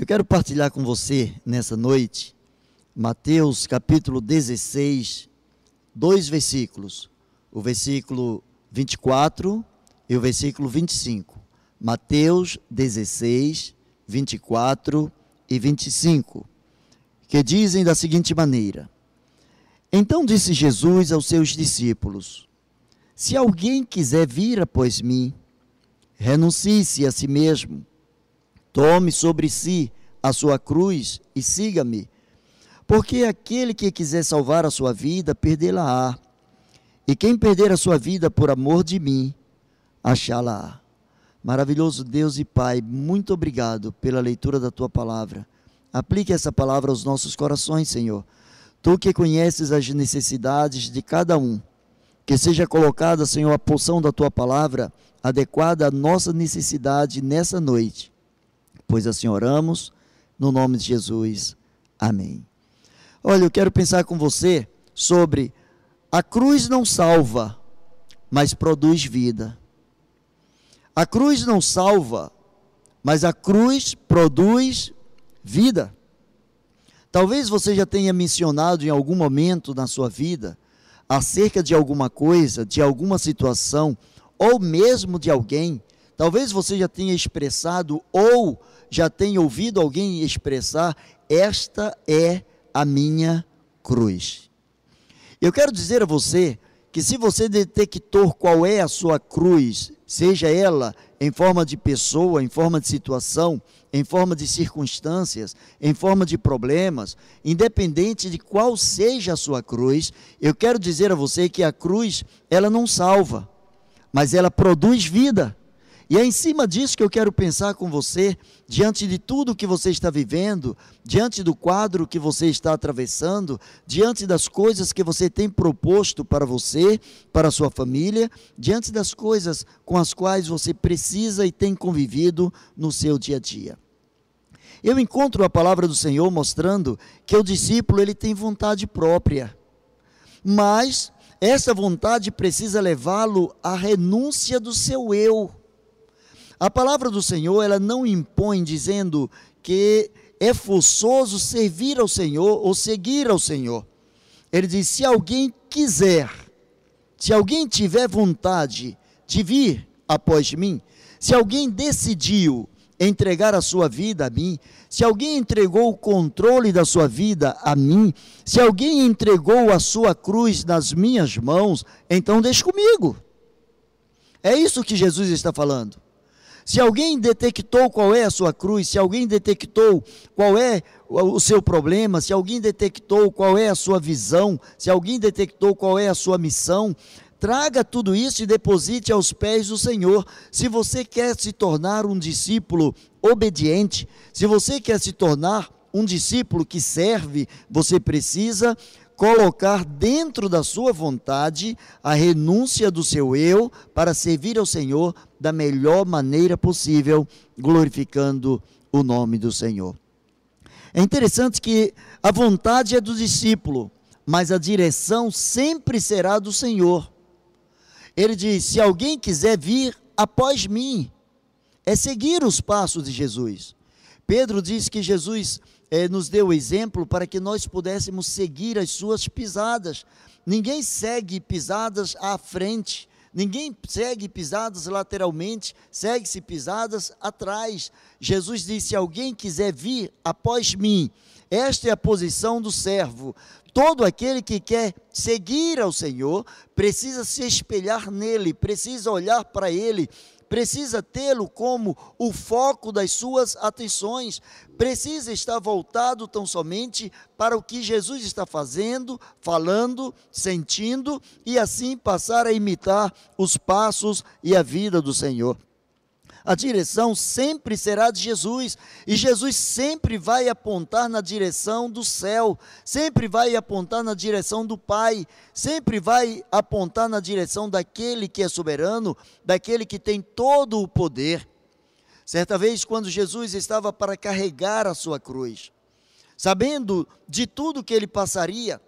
Eu quero partilhar com você nessa noite Mateus capítulo 16, dois versículos, o versículo 24 e o versículo 25. Mateus 16, 24 e 25, que dizem da seguinte maneira: Então disse Jesus aos seus discípulos: Se alguém quiser vir após mim, renuncie-se a si mesmo Tome sobre si a sua cruz e siga-me. Porque aquele que quiser salvar a sua vida, perdê-la-á. E quem perder a sua vida por amor de mim, achá-la-á. Maravilhoso Deus e Pai, muito obrigado pela leitura da tua palavra. Aplique essa palavra aos nossos corações, Senhor. Tu que conheces as necessidades de cada um. Que seja colocada, Senhor, a porção da tua palavra adequada à nossa necessidade nessa noite pois assim oramos, no nome de Jesus. Amém. Olha, eu quero pensar com você sobre a cruz não salva, mas produz vida. A cruz não salva, mas a cruz produz vida. Talvez você já tenha mencionado em algum momento na sua vida acerca de alguma coisa, de alguma situação, ou mesmo de alguém. Talvez você já tenha expressado ou já tem ouvido alguém expressar: Esta é a minha cruz. Eu quero dizer a você que se você detectou qual é a sua cruz, seja ela em forma de pessoa, em forma de situação, em forma de circunstâncias, em forma de problemas, independente de qual seja a sua cruz, eu quero dizer a você que a cruz, ela não salva, mas ela produz vida. E é em cima disso que eu quero pensar com você, diante de tudo que você está vivendo, diante do quadro que você está atravessando, diante das coisas que você tem proposto para você, para a sua família, diante das coisas com as quais você precisa e tem convivido no seu dia a dia. Eu encontro a palavra do Senhor mostrando que o discípulo ele tem vontade própria, mas essa vontade precisa levá-lo à renúncia do seu eu a palavra do Senhor, ela não impõe dizendo que é forçoso servir ao Senhor ou seguir ao Senhor. Ele diz: se alguém quiser, se alguém tiver vontade de vir após mim, se alguém decidiu entregar a sua vida a mim, se alguém entregou o controle da sua vida a mim, se alguém entregou a sua cruz nas minhas mãos, então deixe comigo. É isso que Jesus está falando. Se alguém detectou qual é a sua cruz, se alguém detectou qual é o seu problema, se alguém detectou qual é a sua visão, se alguém detectou qual é a sua missão, traga tudo isso e deposite aos pés do Senhor. Se você quer se tornar um discípulo obediente, se você quer se tornar um discípulo que serve, você precisa colocar dentro da sua vontade a renúncia do seu eu para servir ao Senhor da melhor maneira possível, glorificando o nome do Senhor. É interessante que a vontade é do discípulo, mas a direção sempre será do Senhor. Ele diz: se alguém quiser vir após mim, é seguir os passos de Jesus. Pedro diz que Jesus eh, nos deu exemplo para que nós pudéssemos seguir as suas pisadas. Ninguém segue pisadas à frente, ninguém segue pisadas lateralmente, segue-se pisadas atrás. Jesus disse: Se alguém quiser vir após mim, esta é a posição do servo. Todo aquele que quer seguir ao Senhor precisa se espelhar nele, precisa olhar para ele, precisa tê-lo como o foco das suas atenções, precisa estar voltado tão somente para o que Jesus está fazendo, falando, sentindo e assim passar a imitar os passos e a vida do Senhor a direção sempre será de Jesus, e Jesus sempre vai apontar na direção do céu, sempre vai apontar na direção do Pai, sempre vai apontar na direção daquele que é soberano, daquele que tem todo o poder. Certa vez, quando Jesus estava para carregar a sua cruz, sabendo de tudo que ele passaria,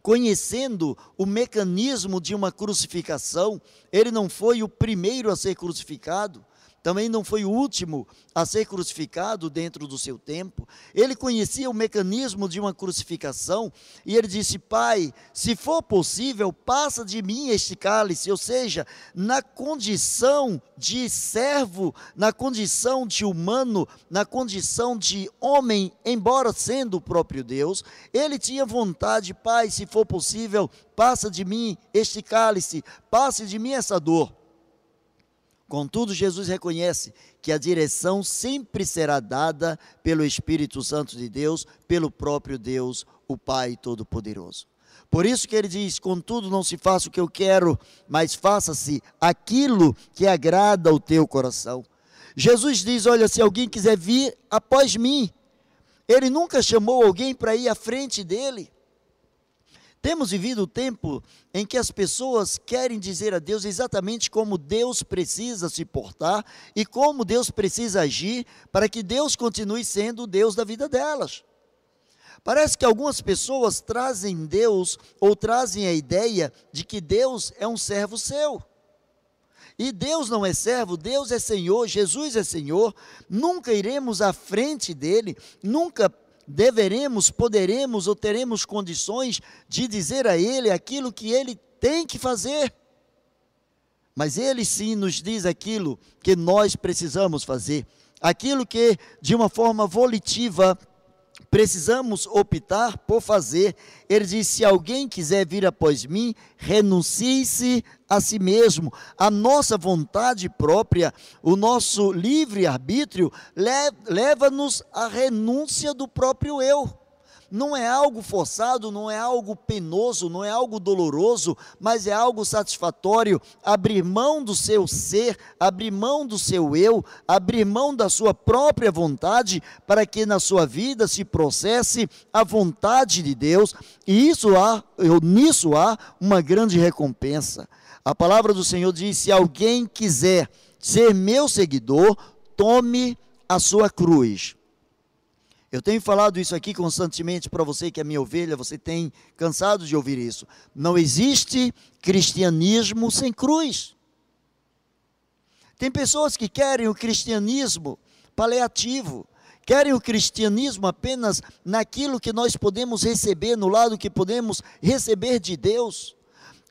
conhecendo o mecanismo de uma crucificação, ele não foi o primeiro a ser crucificado, também não foi o último a ser crucificado dentro do seu tempo. Ele conhecia o mecanismo de uma crucificação e ele disse: Pai, se for possível, passa de mim este cálice. Ou seja, na condição de servo, na condição de humano, na condição de homem, embora sendo o próprio Deus, ele tinha vontade, Pai, se for possível, passa de mim este cálice, passe de mim essa dor. Contudo, Jesus reconhece que a direção sempre será dada pelo Espírito Santo de Deus, pelo próprio Deus, o Pai Todo-Poderoso. Por isso que ele diz: Contudo, não se faça o que eu quero, mas faça-se aquilo que agrada ao teu coração. Jesus diz: Olha, se alguém quiser vir após mim, ele nunca chamou alguém para ir à frente dele. Temos vivido o tempo em que as pessoas querem dizer a Deus exatamente como Deus precisa se portar e como Deus precisa agir para que Deus continue sendo o Deus da vida delas. Parece que algumas pessoas trazem Deus ou trazem a ideia de que Deus é um servo seu. E Deus não é servo, Deus é Senhor, Jesus é Senhor. Nunca iremos à frente dele, nunca deveremos, poderemos ou teremos condições de dizer a Ele aquilo que Ele tem que fazer. Mas Ele sim nos diz aquilo que nós precisamos fazer, aquilo que de uma forma volitiva precisamos optar por fazer. Ele diz: se alguém quiser vir após mim, renuncie-se a si mesmo. A nossa vontade própria, o nosso livre-arbítrio, leva-nos à renúncia do próprio eu não é algo forçado, não é algo penoso, não é algo doloroso, mas é algo satisfatório. Abrir mão do seu ser, abrir mão do seu eu, abrir mão da sua própria vontade, para que na sua vida se processe a vontade de Deus, e isso há, nisso há uma grande recompensa. A palavra do Senhor diz: se alguém quiser ser meu seguidor, tome a sua cruz. Eu tenho falado isso aqui constantemente para você que é minha ovelha, você tem cansado de ouvir isso. Não existe cristianismo sem cruz. Tem pessoas que querem o cristianismo paliativo, querem o cristianismo apenas naquilo que nós podemos receber, no lado que podemos receber de Deus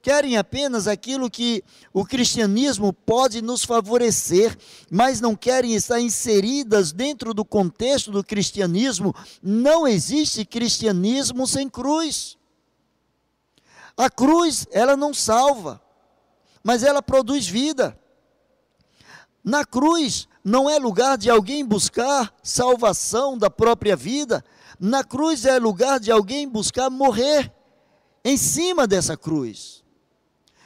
querem apenas aquilo que o cristianismo pode nos favorecer, mas não querem estar inseridas dentro do contexto do cristianismo. Não existe cristianismo sem cruz. A cruz, ela não salva, mas ela produz vida. Na cruz não é lugar de alguém buscar salvação da própria vida, na cruz é lugar de alguém buscar morrer em cima dessa cruz.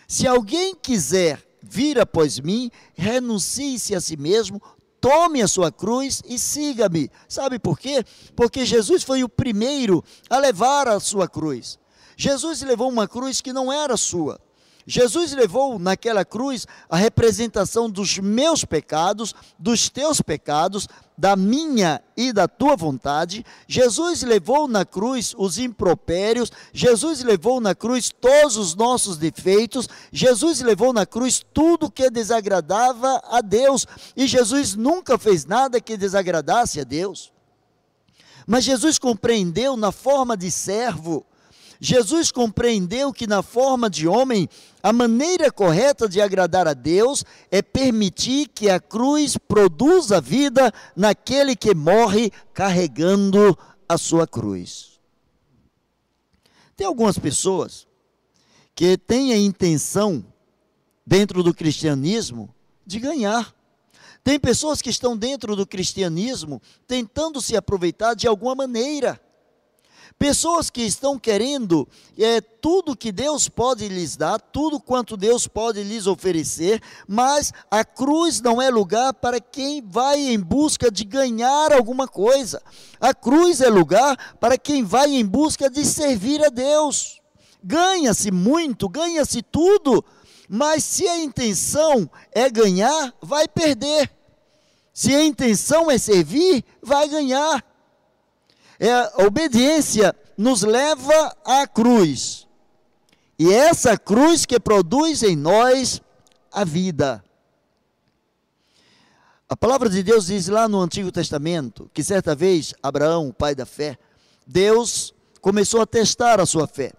Se alguém quiser vir após mim, renuncie-se a si mesmo, tome a sua cruz e siga-me. Sabe por quê? Porque Jesus foi o primeiro a levar a sua cruz. Jesus levou uma cruz que não era sua. Jesus levou naquela cruz a representação dos meus pecados, dos teus pecados, da minha e da tua vontade. Jesus levou na cruz os impropérios, Jesus levou na cruz todos os nossos defeitos, Jesus levou na cruz tudo que desagradava a Deus, e Jesus nunca fez nada que desagradasse a Deus. Mas Jesus compreendeu na forma de servo Jesus compreendeu que, na forma de homem, a maneira correta de agradar a Deus é permitir que a cruz produza vida naquele que morre carregando a sua cruz. Tem algumas pessoas que têm a intenção, dentro do cristianismo, de ganhar. Tem pessoas que estão dentro do cristianismo tentando se aproveitar de alguma maneira Pessoas que estão querendo é, tudo que Deus pode lhes dar, tudo quanto Deus pode lhes oferecer, mas a cruz não é lugar para quem vai em busca de ganhar alguma coisa. A cruz é lugar para quem vai em busca de servir a Deus. Ganha-se muito, ganha-se tudo, mas se a intenção é ganhar, vai perder. Se a intenção é servir, vai ganhar. É, a obediência nos leva à cruz. E é essa cruz que produz em nós a vida. A palavra de Deus diz lá no Antigo Testamento que certa vez Abraão, o pai da fé, Deus começou a testar a sua fé.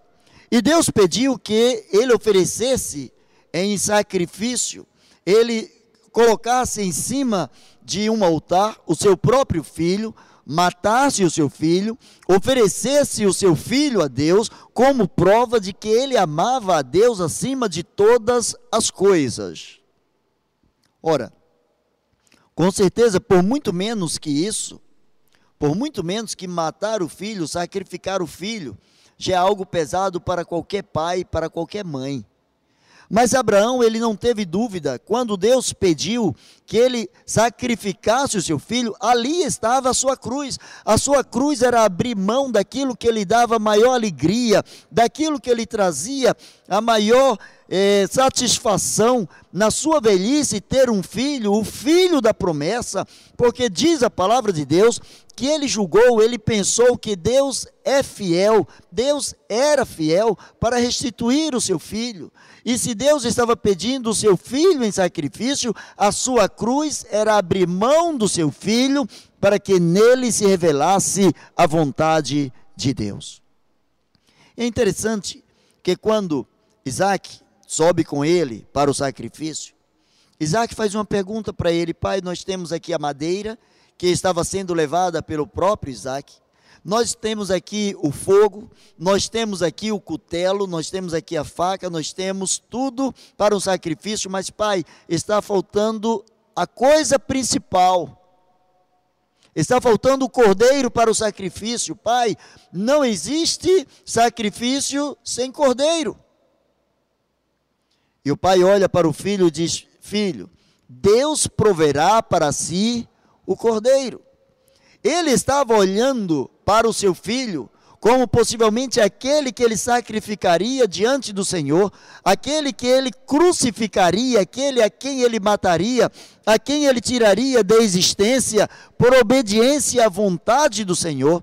E Deus pediu que ele oferecesse em sacrifício, ele colocasse em cima de um altar o seu próprio filho, matasse o seu filho, oferecesse o seu filho a Deus como prova de que ele amava a Deus acima de todas as coisas. Ora, com certeza, por muito menos que isso, por muito menos que matar o filho, sacrificar o filho, já é algo pesado para qualquer pai, para qualquer mãe. Mas Abraão, ele não teve dúvida, quando Deus pediu que ele sacrificasse o seu filho, ali estava a sua cruz. A sua cruz era abrir mão daquilo que lhe dava maior alegria, daquilo que lhe trazia a maior eh, satisfação na sua velhice ter um filho, o filho da promessa, porque diz a palavra de Deus que ele julgou, ele pensou que Deus é fiel, Deus era fiel para restituir o seu filho. E se Deus estava pedindo o seu filho em sacrifício, a sua cruz era abrir mão do seu filho para que nele se revelasse a vontade de Deus. É interessante que quando Isaac sobe com ele para o sacrifício, Isaac faz uma pergunta para ele: Pai, nós temos aqui a madeira que estava sendo levada pelo próprio Isaac. Nós temos aqui o fogo, nós temos aqui o cutelo, nós temos aqui a faca, nós temos tudo para um sacrifício, mas, Pai, está faltando a coisa principal. Está faltando o cordeiro para o sacrifício. Pai, não existe sacrifício sem cordeiro. E o pai olha para o filho e diz: Filho, Deus proverá para si o cordeiro. Ele estava olhando para o seu filho como possivelmente aquele que ele sacrificaria diante do Senhor, aquele que ele crucificaria, aquele a quem ele mataria, a quem ele tiraria da existência por obediência à vontade do Senhor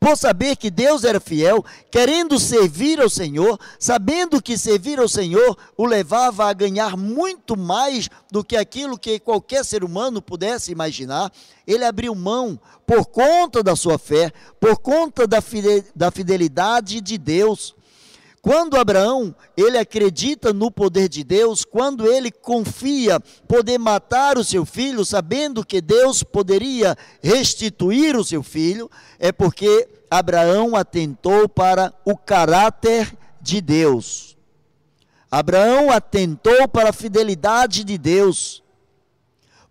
por saber que Deus era fiel, querendo servir ao Senhor, sabendo que servir ao Senhor o levava a ganhar muito mais do que aquilo que qualquer ser humano pudesse imaginar, ele abriu mão por conta da sua fé, por conta da fidelidade de Deus. Quando Abraão, ele acredita no poder de Deus, quando ele confia poder matar o seu filho, sabendo que Deus poderia restituir o seu filho, é porque Abraão atentou para o caráter de Deus. Abraão atentou para a fidelidade de Deus.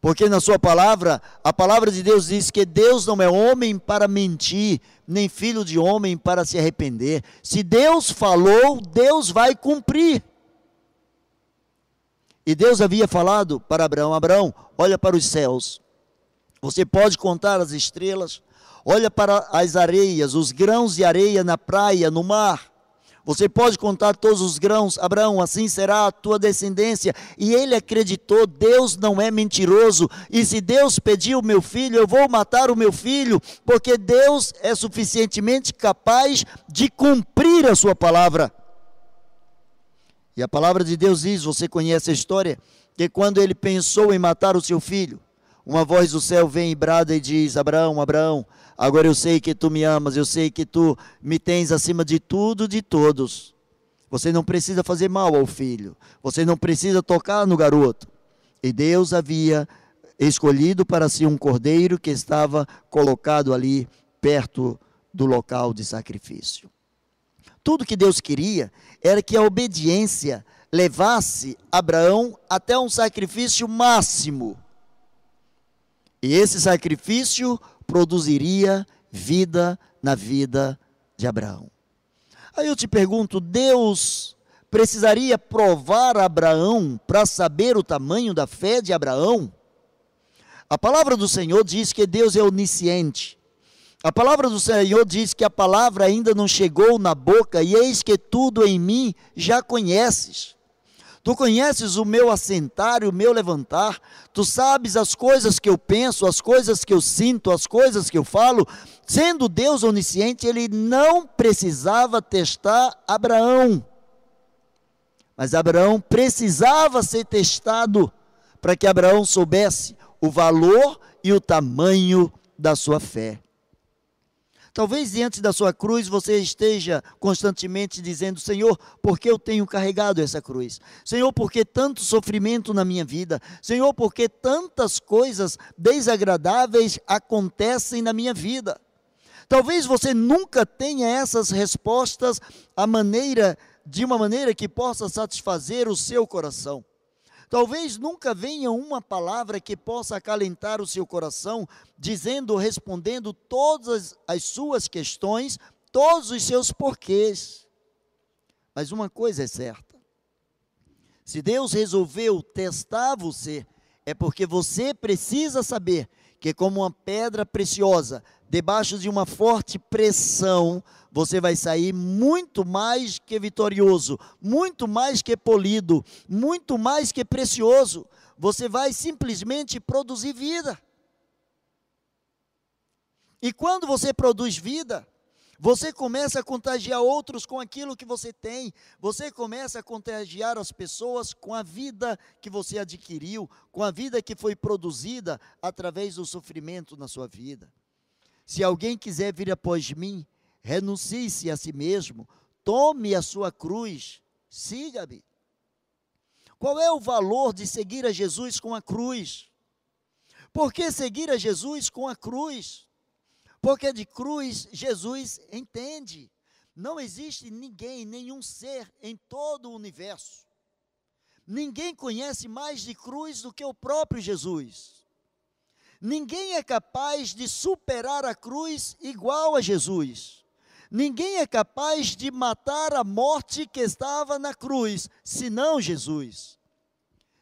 Porque na sua palavra, a palavra de Deus diz que Deus não é homem para mentir, nem filho de homem para se arrepender. Se Deus falou, Deus vai cumprir. E Deus havia falado para Abraão: Abraão, olha para os céus. Você pode contar as estrelas, olha para as areias, os grãos de areia na praia, no mar. Você pode contar todos os grãos, Abraão, assim será a tua descendência. E ele acreditou: Deus não é mentiroso. E se Deus pediu meu filho, eu vou matar o meu filho, porque Deus é suficientemente capaz de cumprir a sua palavra. E a palavra de Deus diz: você conhece a história? Que quando ele pensou em matar o seu filho, uma voz do céu vem e brada e diz: Abraão, Abraão, agora eu sei que tu me amas, eu sei que tu me tens acima de tudo, de todos. Você não precisa fazer mal ao filho, você não precisa tocar no garoto. E Deus havia escolhido para si um cordeiro que estava colocado ali perto do local de sacrifício. Tudo que Deus queria era que a obediência levasse Abraão até um sacrifício máximo e esse sacrifício produziria vida na vida de Abraão. Aí eu te pergunto: Deus precisaria provar Abraão para saber o tamanho da fé de Abraão? A palavra do Senhor diz que Deus é onisciente. A palavra do Senhor diz que a palavra ainda não chegou na boca, e eis que tudo em mim já conheces. Tu conheces o meu assentar e o meu levantar, tu sabes as coisas que eu penso, as coisas que eu sinto, as coisas que eu falo. Sendo Deus onisciente, ele não precisava testar Abraão. Mas Abraão precisava ser testado para que Abraão soubesse o valor e o tamanho da sua fé. Talvez diante da sua cruz você esteja constantemente dizendo: Senhor, por que eu tenho carregado essa cruz? Senhor, por que tanto sofrimento na minha vida? Senhor, por que tantas coisas desagradáveis acontecem na minha vida? Talvez você nunca tenha essas respostas a maneira de uma maneira que possa satisfazer o seu coração. Talvez nunca venha uma palavra que possa acalentar o seu coração, dizendo, respondendo todas as suas questões, todos os seus porquês. Mas uma coisa é certa: se Deus resolveu testar você, é porque você precisa saber que, como uma pedra preciosa, debaixo de uma forte pressão, você vai sair muito mais que vitorioso, muito mais que polido, muito mais que precioso. Você vai simplesmente produzir vida. E quando você produz vida, você começa a contagiar outros com aquilo que você tem. Você começa a contagiar as pessoas com a vida que você adquiriu, com a vida que foi produzida através do sofrimento na sua vida. Se alguém quiser vir após mim, renuncie-se a si mesmo, tome a sua cruz, siga-me. Qual é o valor de seguir a Jesus com a cruz? Por que seguir a Jesus com a cruz? Porque de cruz Jesus entende. Não existe ninguém, nenhum ser em todo o universo. Ninguém conhece mais de cruz do que o próprio Jesus. Ninguém é capaz de superar a cruz igual a Jesus. Ninguém é capaz de matar a morte que estava na cruz, senão Jesus.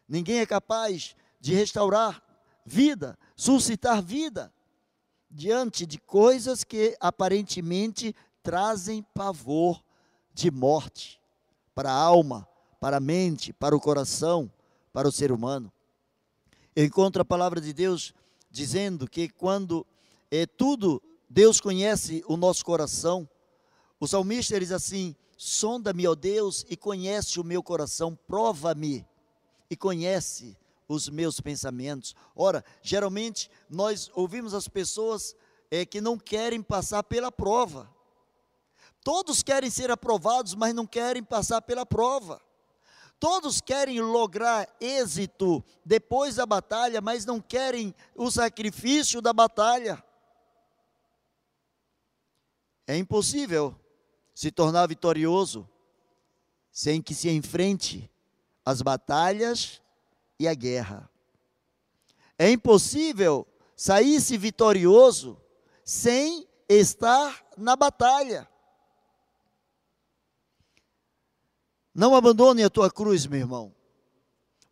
Ninguém é capaz de restaurar vida, suscitar vida, diante de coisas que aparentemente trazem pavor de morte para a alma, para a mente, para o coração, para o ser humano. Eu encontro a palavra de Deus dizendo que quando é tudo, Deus conhece o nosso coração. O salmista diz assim: sonda-me, ó Deus, e conhece o meu coração, prova-me e conhece os meus pensamentos. Ora, geralmente nós ouvimos as pessoas é, que não querem passar pela prova. Todos querem ser aprovados, mas não querem passar pela prova. Todos querem lograr êxito depois da batalha, mas não querem o sacrifício da batalha. É impossível se tornar vitorioso sem que se enfrente as batalhas e a guerra. É impossível sair-se vitorioso sem estar na batalha. Não abandone a tua cruz, meu irmão.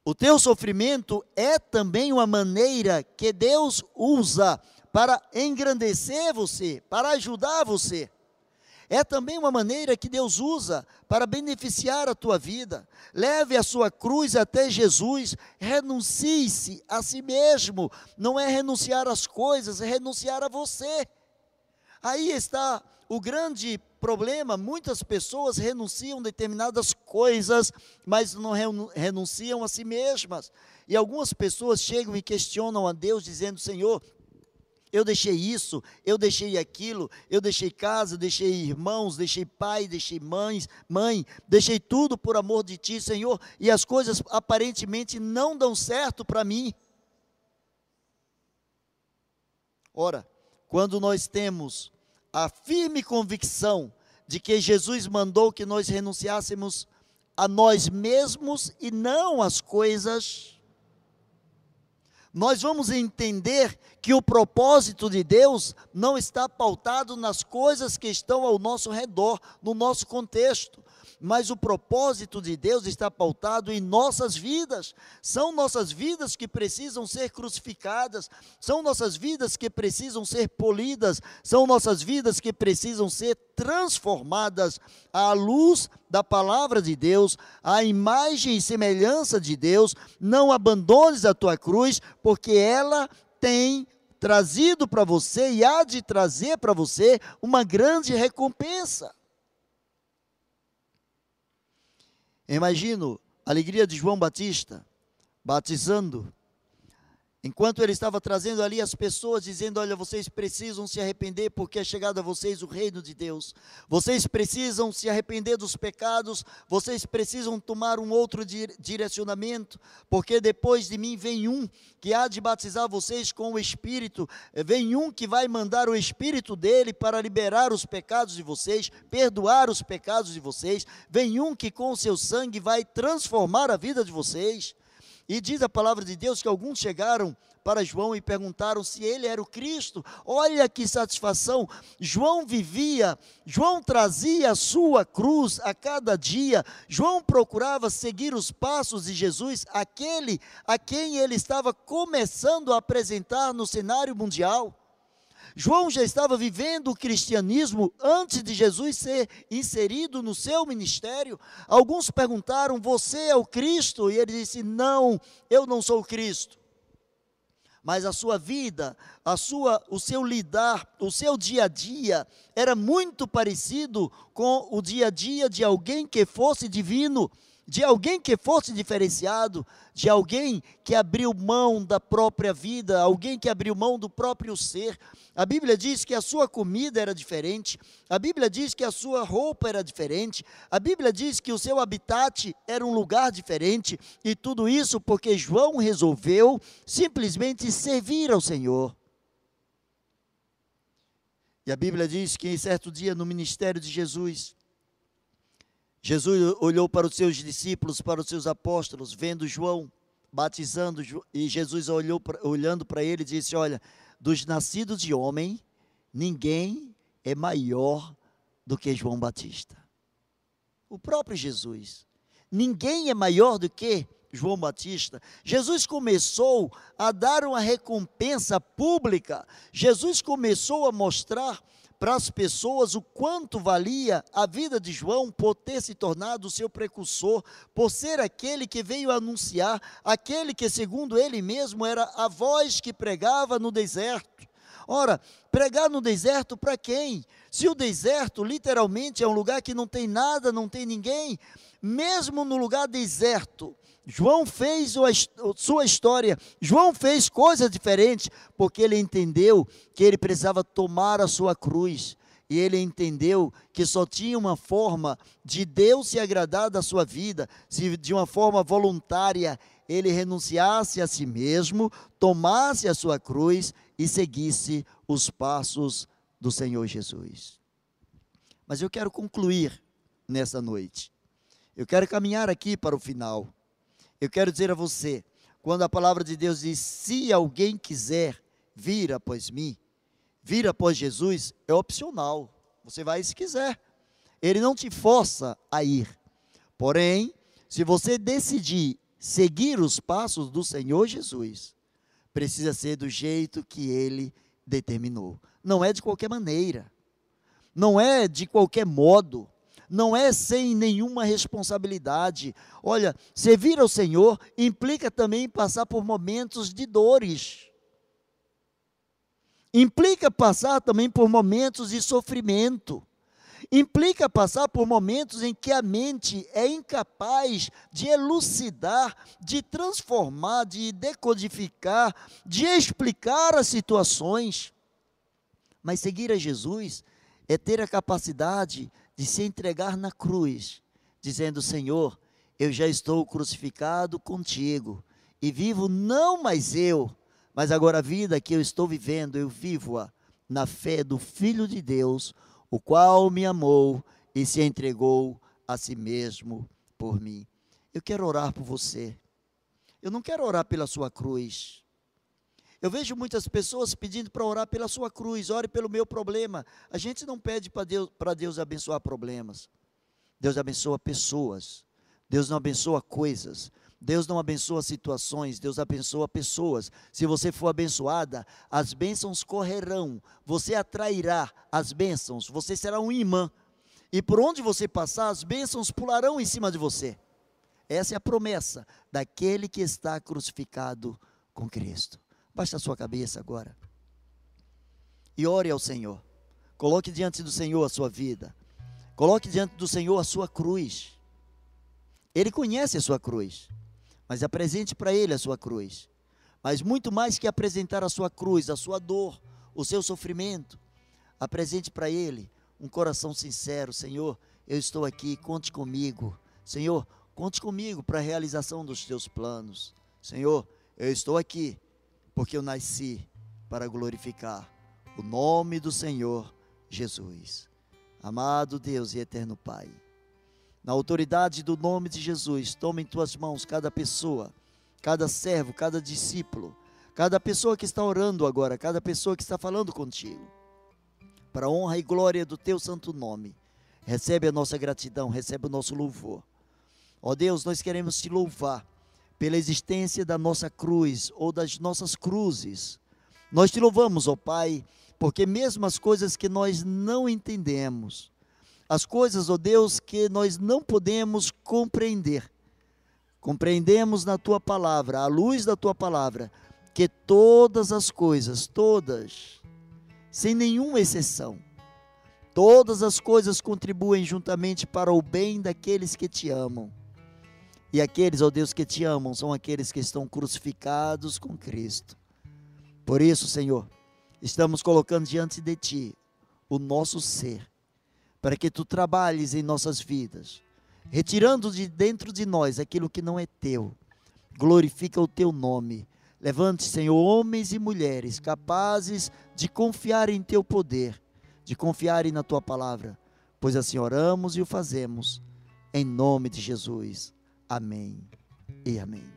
O teu sofrimento é também uma maneira que Deus usa para engrandecer você, para ajudar você é também uma maneira que Deus usa para beneficiar a tua vida. Leve a sua cruz até Jesus, renuncie-se a si mesmo. Não é renunciar às coisas, é renunciar a você. Aí está o grande problema: muitas pessoas renunciam determinadas coisas, mas não renunciam a si mesmas. E algumas pessoas chegam e questionam a Deus, dizendo: Senhor, eu deixei isso, eu deixei aquilo, eu deixei casa, deixei irmãos, deixei pai, deixei mães, mãe, deixei tudo por amor de ti, Senhor, e as coisas aparentemente não dão certo para mim. Ora, quando nós temos a firme convicção de que Jesus mandou que nós renunciássemos a nós mesmos e não às coisas. Nós vamos entender que o propósito de Deus não está pautado nas coisas que estão ao nosso redor, no nosso contexto mas o propósito de Deus está pautado em nossas vidas. São nossas vidas que precisam ser crucificadas, são nossas vidas que precisam ser polidas, são nossas vidas que precisam ser transformadas à luz da palavra de Deus, à imagem e semelhança de Deus. Não abandones a tua cruz, porque ela tem trazido para você e há de trazer para você uma grande recompensa. Imagino a alegria de João Batista batizando Enquanto ele estava trazendo ali as pessoas, dizendo: Olha, vocês precisam se arrepender, porque é chegado a vocês o reino de Deus. Vocês precisam se arrepender dos pecados, vocês precisam tomar um outro direcionamento, porque depois de mim vem um que há de batizar vocês com o Espírito, vem um que vai mandar o Espírito dele para liberar os pecados de vocês, perdoar os pecados de vocês, vem um que com o seu sangue vai transformar a vida de vocês. E diz a palavra de Deus que alguns chegaram para João e perguntaram se ele era o Cristo. Olha que satisfação! João vivia, João trazia a sua cruz a cada dia. João procurava seguir os passos de Jesus, aquele a quem ele estava começando a apresentar no cenário mundial. João já estava vivendo o cristianismo antes de Jesus ser inserido no seu ministério. Alguns perguntaram: Você é o Cristo? E ele disse: Não, eu não sou o Cristo. Mas a sua vida, a sua, o seu lidar, o seu dia a dia era muito parecido com o dia a dia de alguém que fosse divino de alguém que fosse diferenciado, de alguém que abriu mão da própria vida, alguém que abriu mão do próprio ser. A Bíblia diz que a sua comida era diferente, a Bíblia diz que a sua roupa era diferente, a Bíblia diz que o seu habitat era um lugar diferente, e tudo isso porque João resolveu simplesmente servir ao Senhor. E a Bíblia diz que em certo dia no ministério de Jesus, Jesus olhou para os seus discípulos, para os seus apóstolos, vendo João batizando, e Jesus olhou olhando para ele disse: Olha, dos nascidos de homem, ninguém é maior do que João Batista. O próprio Jesus. Ninguém é maior do que João Batista. Jesus começou a dar uma recompensa pública. Jesus começou a mostrar para as pessoas o quanto valia a vida de João por ter se tornado seu precursor, por ser aquele que veio anunciar, aquele que, segundo ele mesmo, era a voz que pregava no deserto. Ora, pregar no deserto para quem? Se o deserto literalmente é um lugar que não tem nada, não tem ninguém, mesmo no lugar deserto, João fez sua história, João fez coisas diferentes, porque ele entendeu que ele precisava tomar a sua cruz. E ele entendeu que só tinha uma forma de Deus se agradar da sua vida, se de uma forma voluntária ele renunciasse a si mesmo, tomasse a sua cruz e seguisse os passos do Senhor Jesus. Mas eu quero concluir nessa noite. Eu quero caminhar aqui para o final. Eu quero dizer a você, quando a palavra de Deus diz: se alguém quiser vir após mim, vir após Jesus, é opcional. Você vai se quiser. Ele não te força a ir. Porém, se você decidir seguir os passos do Senhor Jesus, precisa ser do jeito que ele determinou. Não é de qualquer maneira. Não é de qualquer modo não é sem nenhuma responsabilidade. Olha, servir ao Senhor implica também passar por momentos de dores. Implica passar também por momentos de sofrimento. Implica passar por momentos em que a mente é incapaz de elucidar, de transformar, de decodificar, de explicar as situações. Mas seguir a Jesus é ter a capacidade de se entregar na cruz, dizendo: Senhor, eu já estou crucificado contigo e vivo não mais eu, mas agora a vida que eu estou vivendo, eu vivo-a na fé do Filho de Deus, o qual me amou e se entregou a si mesmo por mim. Eu quero orar por você. Eu não quero orar pela sua cruz. Eu vejo muitas pessoas pedindo para orar pela sua cruz, ore pelo meu problema. A gente não pede para Deus, Deus abençoar problemas. Deus abençoa pessoas. Deus não abençoa coisas. Deus não abençoa situações, Deus abençoa pessoas. Se você for abençoada, as bênçãos correrão, você atrairá as bênçãos, você será um imã. E por onde você passar, as bênçãos pularão em cima de você. Essa é a promessa daquele que está crucificado com Cristo. Baixe a sua cabeça agora. E ore ao Senhor. Coloque diante do Senhor a sua vida. Coloque diante do Senhor a sua cruz. Ele conhece a sua cruz. Mas apresente para Ele a sua cruz. Mas muito mais que apresentar a sua cruz, a sua dor, o seu sofrimento, apresente para Ele um coração sincero: Senhor, eu estou aqui, conte comigo. Senhor, conte comigo para a realização dos teus planos. Senhor, eu estou aqui porque eu nasci para glorificar o nome do Senhor Jesus. Amado Deus e eterno Pai, na autoridade do nome de Jesus, toma em tuas mãos cada pessoa, cada servo, cada discípulo, cada pessoa que está orando agora, cada pessoa que está falando contigo, para a honra e glória do teu santo nome. Recebe a nossa gratidão, recebe o nosso louvor. Ó Deus, nós queremos te louvar pela existência da nossa cruz ou das nossas cruzes. Nós te louvamos, ó Pai, porque mesmo as coisas que nós não entendemos, as coisas, ó Deus, que nós não podemos compreender, compreendemos na tua palavra, à luz da tua palavra, que todas as coisas, todas, sem nenhuma exceção, todas as coisas contribuem juntamente para o bem daqueles que te amam e aqueles, ó Deus, que te amam são aqueles que estão crucificados com Cristo. Por isso, Senhor, estamos colocando diante de Ti o nosso ser, para que Tu trabalhes em nossas vidas, retirando de dentro de nós aquilo que não é Teu. Glorifica o Teu nome. Levante, Senhor, homens e mulheres capazes de confiar em Teu poder, de confiarem na Tua palavra, pois assim oramos e o fazemos, em nome de Jesus. Amém e amém.